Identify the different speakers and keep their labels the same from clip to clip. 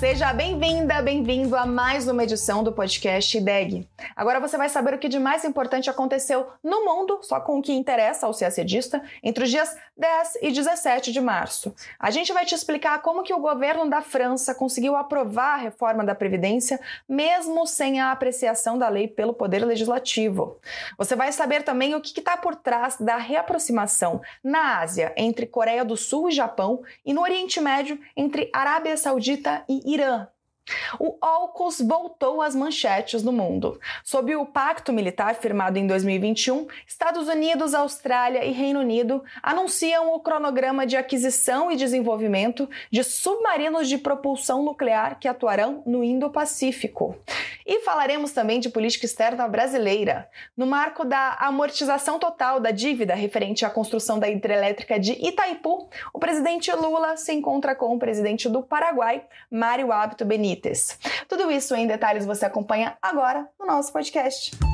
Speaker 1: Seja bem-vinda, bem-vindo a mais uma edição do podcast IDEG. Agora você vai saber o que de mais importante aconteceu no mundo, só com o que interessa ao CACDista, entre os dias 10 e 17 de março. A gente vai te explicar como que o governo da França conseguiu aprovar a reforma da Previdência, mesmo sem a apreciação da lei pelo Poder Legislativo. Você vai saber também o que está por trás da reaproximação na Ásia entre Coreia do Sul e Japão e no Oriente Médio entre Arábia Saudita e Irã. O AUKUS voltou às manchetes no mundo. Sob o pacto militar firmado em 2021, Estados Unidos, Austrália e Reino Unido anunciam o cronograma de aquisição e desenvolvimento de submarinos de propulsão nuclear que atuarão no Indo-Pacífico. E falaremos também de política externa brasileira, no marco da amortização total da dívida referente à construção da hidrelétrica de Itaipu. O presidente Lula se encontra com o presidente do Paraguai, Mário Abdo Benítez. Tudo isso em detalhes você acompanha agora no nosso podcast.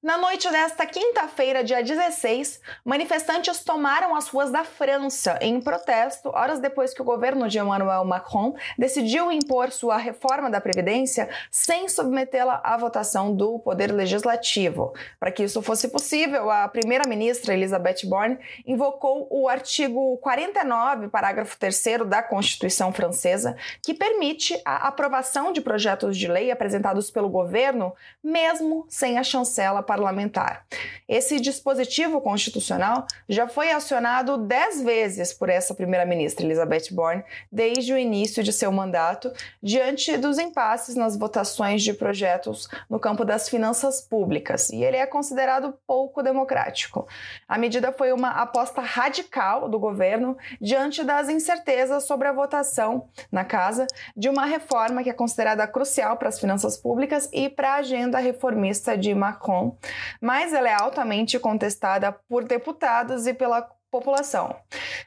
Speaker 1: Na noite desta quinta-feira, dia 16, manifestantes tomaram as ruas da França em protesto, horas depois que o governo de Emmanuel Macron decidiu impor sua reforma da Previdência sem submetê-la à votação do Poder Legislativo. Para que isso fosse possível, a primeira-ministra Elisabeth Borne invocou o artigo 49, parágrafo 3 da Constituição Francesa, que permite a aprovação de projetos de lei apresentados pelo governo, mesmo sem a chancela parlamentar. Esse dispositivo constitucional já foi acionado dez vezes por essa primeira-ministra Elizabeth Borne desde o início de seu mandato, diante dos impasses nas votações de projetos no campo das finanças públicas, e ele é considerado pouco democrático. A medida foi uma aposta radical do governo diante das incertezas sobre a votação na casa de uma reforma que é considerada crucial para as finanças públicas e para a agenda reformista de Macron, mas ela é altamente contestada por deputados e pela população.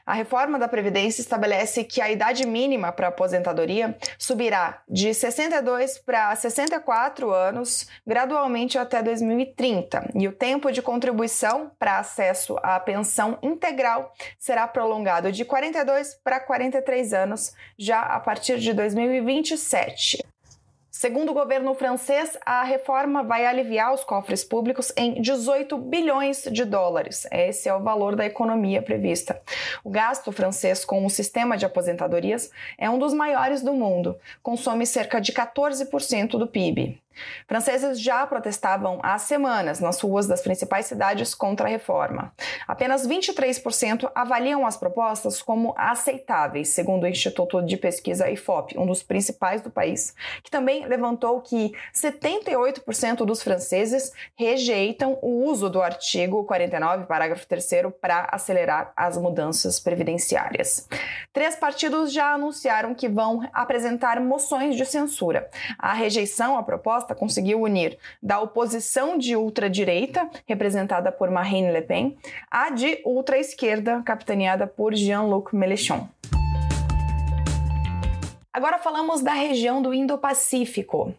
Speaker 1: A reforma da Previdência estabelece que a idade mínima para aposentadoria subirá de 62 para 64 anos gradualmente até 2030 e o tempo de contribuição para acesso à pensão integral será prolongado de 42 para 43 anos já a partir de 2027. Segundo o governo francês, a reforma vai aliviar os cofres públicos em 18 bilhões de dólares. Esse é o valor da economia prevista. O gasto francês com o sistema de aposentadorias é um dos maiores do mundo, consome cerca de 14% do PIB. Franceses já protestavam há semanas nas ruas das principais cidades contra a reforma. Apenas 23% avaliam as propostas como aceitáveis, segundo o Instituto de Pesquisa IFOP, um dos principais do país, que também levantou que 78% dos franceses rejeitam o uso do artigo 49, parágrafo 3 para acelerar as mudanças previdenciárias. Três partidos já anunciaram que vão apresentar moções de censura. A rejeição à proposta proposta conseguiu unir da oposição de ultradireita, representada por Marine Le Pen, à de ultra-esquerda, capitaneada por Jean-Luc Mélenchon. Agora falamos da região do Indo-Pacífico.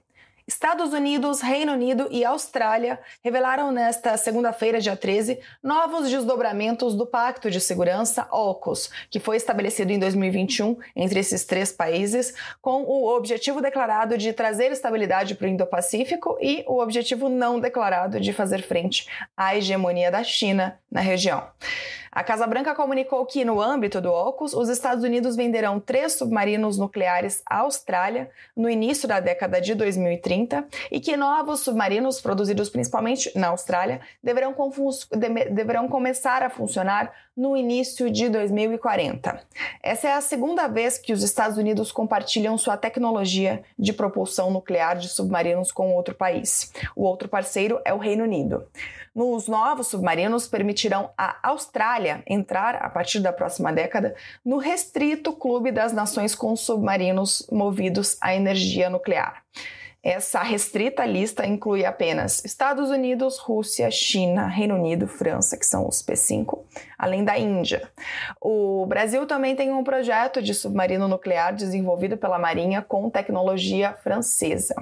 Speaker 1: Estados Unidos, Reino Unido e Austrália revelaram nesta segunda-feira, dia 13, novos desdobramentos do Pacto de Segurança AUKUS, que foi estabelecido em 2021 entre esses três países, com o objetivo declarado de trazer estabilidade para o Indo-Pacífico e o objetivo não declarado de fazer frente à hegemonia da China na região. A Casa Branca comunicou que, no âmbito do AUKUS, os Estados Unidos venderão três submarinos nucleares à Austrália no início da década de 2030 e que novos submarinos, produzidos principalmente na Austrália, deverão, deverão começar a funcionar no início de 2040. Essa é a segunda vez que os Estados Unidos compartilham sua tecnologia de propulsão nuclear de submarinos com outro país. O outro parceiro é o Reino Unido. Nos novos submarinos permitirão à Austrália entrar, a partir da próxima década, no restrito clube das nações com submarinos movidos à energia nuclear. Essa restrita lista inclui apenas Estados Unidos, Rússia, China, Reino Unido, França, que são os P5, além da Índia. O Brasil também tem um projeto de submarino nuclear desenvolvido pela Marinha com tecnologia francesa.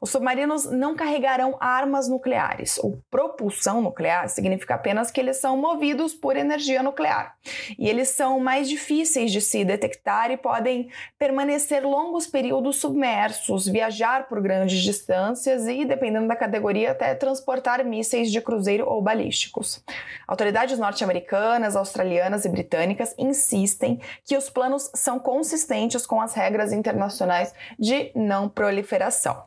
Speaker 1: Os submarinos não carregarão armas nucleares. O propulsão nuclear significa apenas que eles são movidos por energia nuclear. E eles são mais difíceis de se detectar e podem permanecer longos períodos submersos, viajar por grandes distâncias e, dependendo da categoria, até transportar mísseis de cruzeiro ou balísticos. Autoridades norte-americanas, australianas e britânicas insistem que os planos são consistentes com as regras internacionais de não proliferação.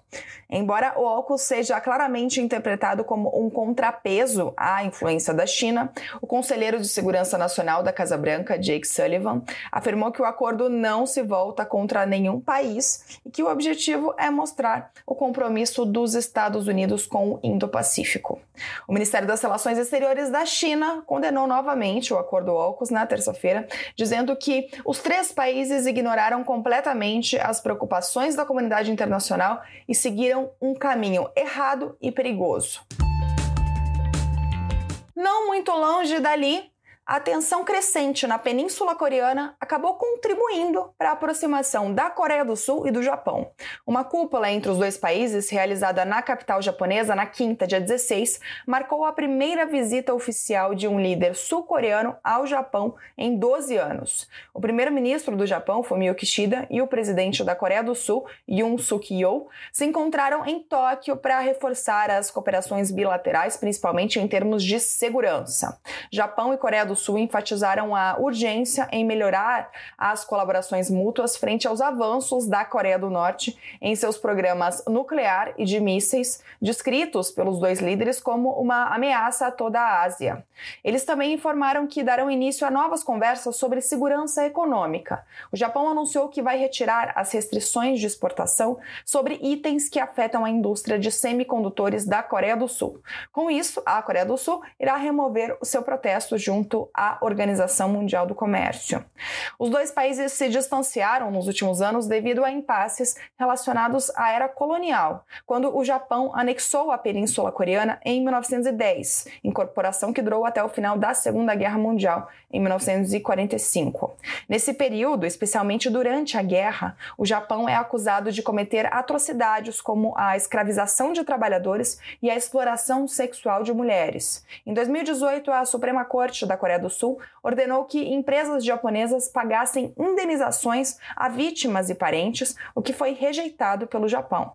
Speaker 1: Embora o AUKUS seja claramente interpretado como um contrapeso à influência da China, o conselheiro de Segurança Nacional da Casa Branca, Jake Sullivan, afirmou que o acordo não se volta contra nenhum país e que o objetivo é mostrar o compromisso dos Estados Unidos com o Indo-Pacífico. O Ministério das Relações Exteriores da China condenou novamente o acordo AUKUS na terça-feira, dizendo que os três países ignoraram completamente as preocupações da comunidade internacional e seguiram um caminho errado e perigoso. Não muito longe dali, a tensão crescente na Península Coreana acabou contribuindo para a aproximação da Coreia do Sul e do Japão. Uma cúpula entre os dois países, realizada na capital japonesa na quinta, dia 16, marcou a primeira visita oficial de um líder sul-coreano ao Japão em 12 anos. O primeiro-ministro do Japão, Fumio Kishida, e o presidente da Coreia do Sul, Yoon Suk-yeol, se encontraram em Tóquio para reforçar as cooperações bilaterais, principalmente em termos de segurança. Japão e Coreia do Sul enfatizaram a urgência em melhorar as colaborações mútuas frente aos avanços da Coreia do Norte em seus programas nuclear e de mísseis, descritos pelos dois líderes como uma ameaça a toda a Ásia. Eles também informaram que darão início a novas conversas sobre segurança econômica. O Japão anunciou que vai retirar as restrições de exportação sobre itens que afetam a indústria de semicondutores da Coreia do Sul. Com isso, a Coreia do Sul irá remover o seu protesto junto à Organização Mundial do Comércio. Os dois países se distanciaram nos últimos anos devido a impasses relacionados à era colonial, quando o Japão anexou a Península Coreana em 1910, incorporação que durou até o final da Segunda Guerra Mundial, em 1945. Nesse período, especialmente durante a guerra, o Japão é acusado de cometer atrocidades como a escravização de trabalhadores e a exploração sexual de mulheres. Em 2018, a Suprema Corte da Coreia do Sul ordenou que empresas japonesas pagassem indenizações a vítimas e parentes, o que foi rejeitado pelo Japão.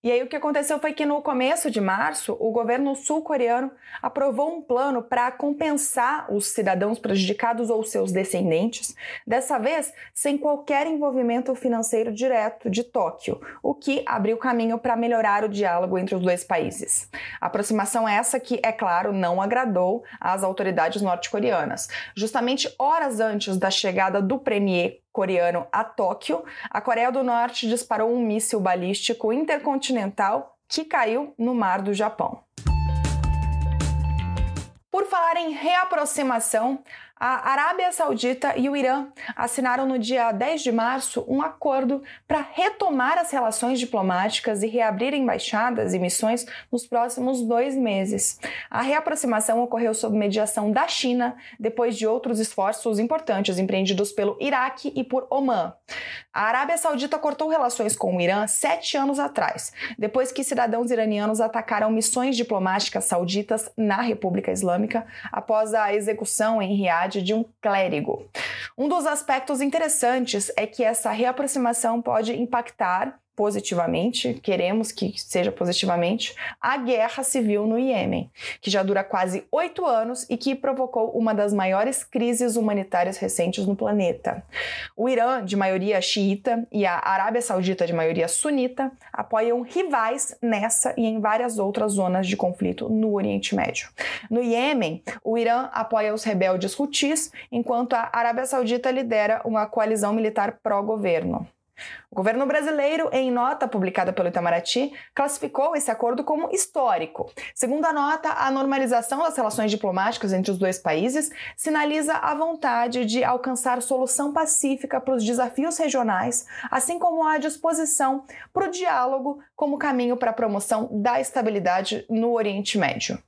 Speaker 1: E aí o que aconteceu foi que no começo de março, o governo sul-coreano aprovou um plano para compensar os cidadãos prejudicados ou seus descendentes, dessa vez sem qualquer envolvimento financeiro direto de Tóquio, o que abriu caminho para melhorar o diálogo entre os dois países. A aproximação essa que, é claro, não agradou às autoridades norte-coreanas. Justamente horas antes da chegada do premier coreano a Tóquio, a Coreia do Norte disparou um míssil balístico intercontinental que caiu no mar do Japão. Por falar em reaproximação, a Arábia Saudita e o Irã assinaram no dia 10 de março um acordo para retomar as relações diplomáticas e reabrir embaixadas e missões nos próximos dois meses. A reaproximação ocorreu sob mediação da China, depois de outros esforços importantes empreendidos pelo Iraque e por Omã. A Arábia Saudita cortou relações com o Irã sete anos atrás, depois que cidadãos iranianos atacaram missões diplomáticas sauditas na República Islâmica após a execução em Riad de um clérigo. Um dos aspectos interessantes é que essa reaproximação pode impactar positivamente, queremos que seja positivamente, a guerra civil no Iêmen, que já dura quase oito anos e que provocou uma das maiores crises humanitárias recentes no planeta. O Irã, de maioria xiita, e a Arábia Saudita, de maioria sunita, apoiam rivais nessa e em várias outras zonas de conflito no Oriente Médio. No Iêmen, o Irã apoia os rebeldes Houthis, enquanto a Arábia Saudita lidera uma coalizão militar pró-governo. O governo brasileiro, em nota publicada pelo Itamaraty, classificou esse acordo como histórico. Segundo a nota, a normalização das relações diplomáticas entre os dois países sinaliza a vontade de alcançar solução pacífica para os desafios regionais, assim como a disposição para o diálogo como caminho para a promoção da estabilidade no Oriente Médio.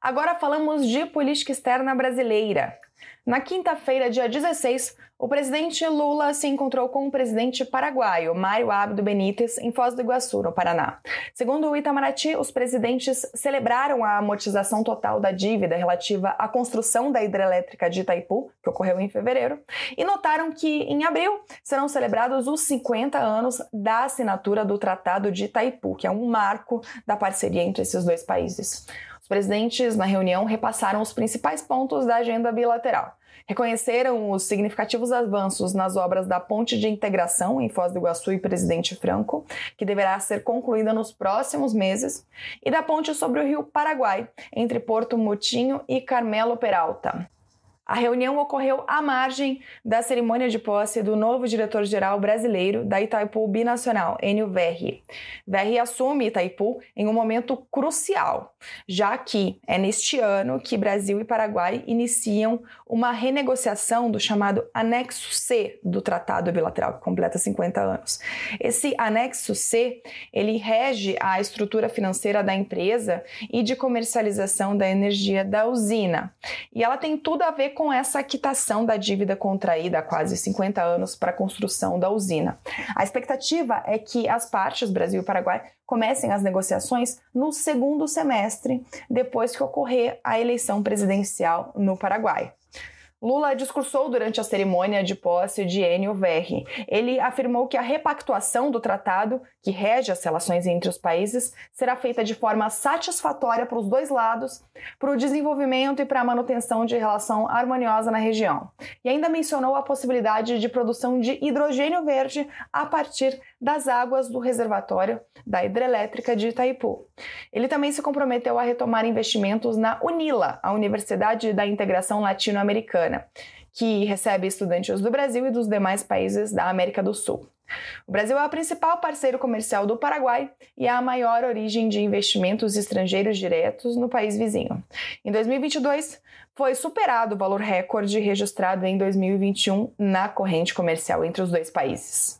Speaker 1: Agora falamos de política externa brasileira. Na quinta-feira, dia 16, o presidente Lula se encontrou com o presidente paraguaio, Mário Abdo Benítez, em Foz do Iguaçu, no Paraná. Segundo o Itamaraty, os presidentes celebraram a amortização total da dívida relativa à construção da hidrelétrica de Itaipu, que ocorreu em fevereiro, e notaram que, em abril, serão celebrados os 50 anos da assinatura do Tratado de Itaipu, que é um marco da parceria entre esses dois países. Os presidentes, na reunião, repassaram os principais pontos da agenda bilateral reconheceram os significativos avanços nas obras da Ponte de Integração em Foz do Iguaçu e Presidente Franco, que deverá ser concluída nos próximos meses, e da ponte sobre o Rio Paraguai, entre Porto Mutinho e Carmelo Peralta. A reunião ocorreu à margem da cerimônia de posse do novo diretor-geral brasileiro da Itaipu Binacional, Enio Verri. Verri assume Itaipu em um momento crucial, já que é neste ano que Brasil e Paraguai iniciam uma renegociação do chamado Anexo C do Tratado Bilateral, que completa 50 anos. Esse Anexo C, ele rege a estrutura financeira da empresa e de comercialização da energia da usina. E ela tem tudo a ver com essa quitação da dívida contraída há quase 50 anos para a construção da usina. A expectativa é que as partes, Brasil e Paraguai, comecem as negociações no segundo semestre, depois que ocorrer a eleição presidencial no Paraguai. Lula discursou durante a cerimônia de posse de Enio Verri. Ele afirmou que a repactuação do tratado, que rege as relações entre os países, será feita de forma satisfatória para os dois lados, para o desenvolvimento e para a manutenção de relação harmoniosa na região. E ainda mencionou a possibilidade de produção de hidrogênio verde a partir das águas do reservatório da hidrelétrica de Itaipu. Ele também se comprometeu a retomar investimentos na UNILA, a Universidade da Integração Latino-Americana, que recebe estudantes do Brasil e dos demais países da América do Sul. O Brasil é o principal parceiro comercial do Paraguai e é a maior origem de investimentos estrangeiros diretos no país vizinho. Em 2022, foi superado o valor recorde registrado em 2021 na corrente comercial entre os dois países.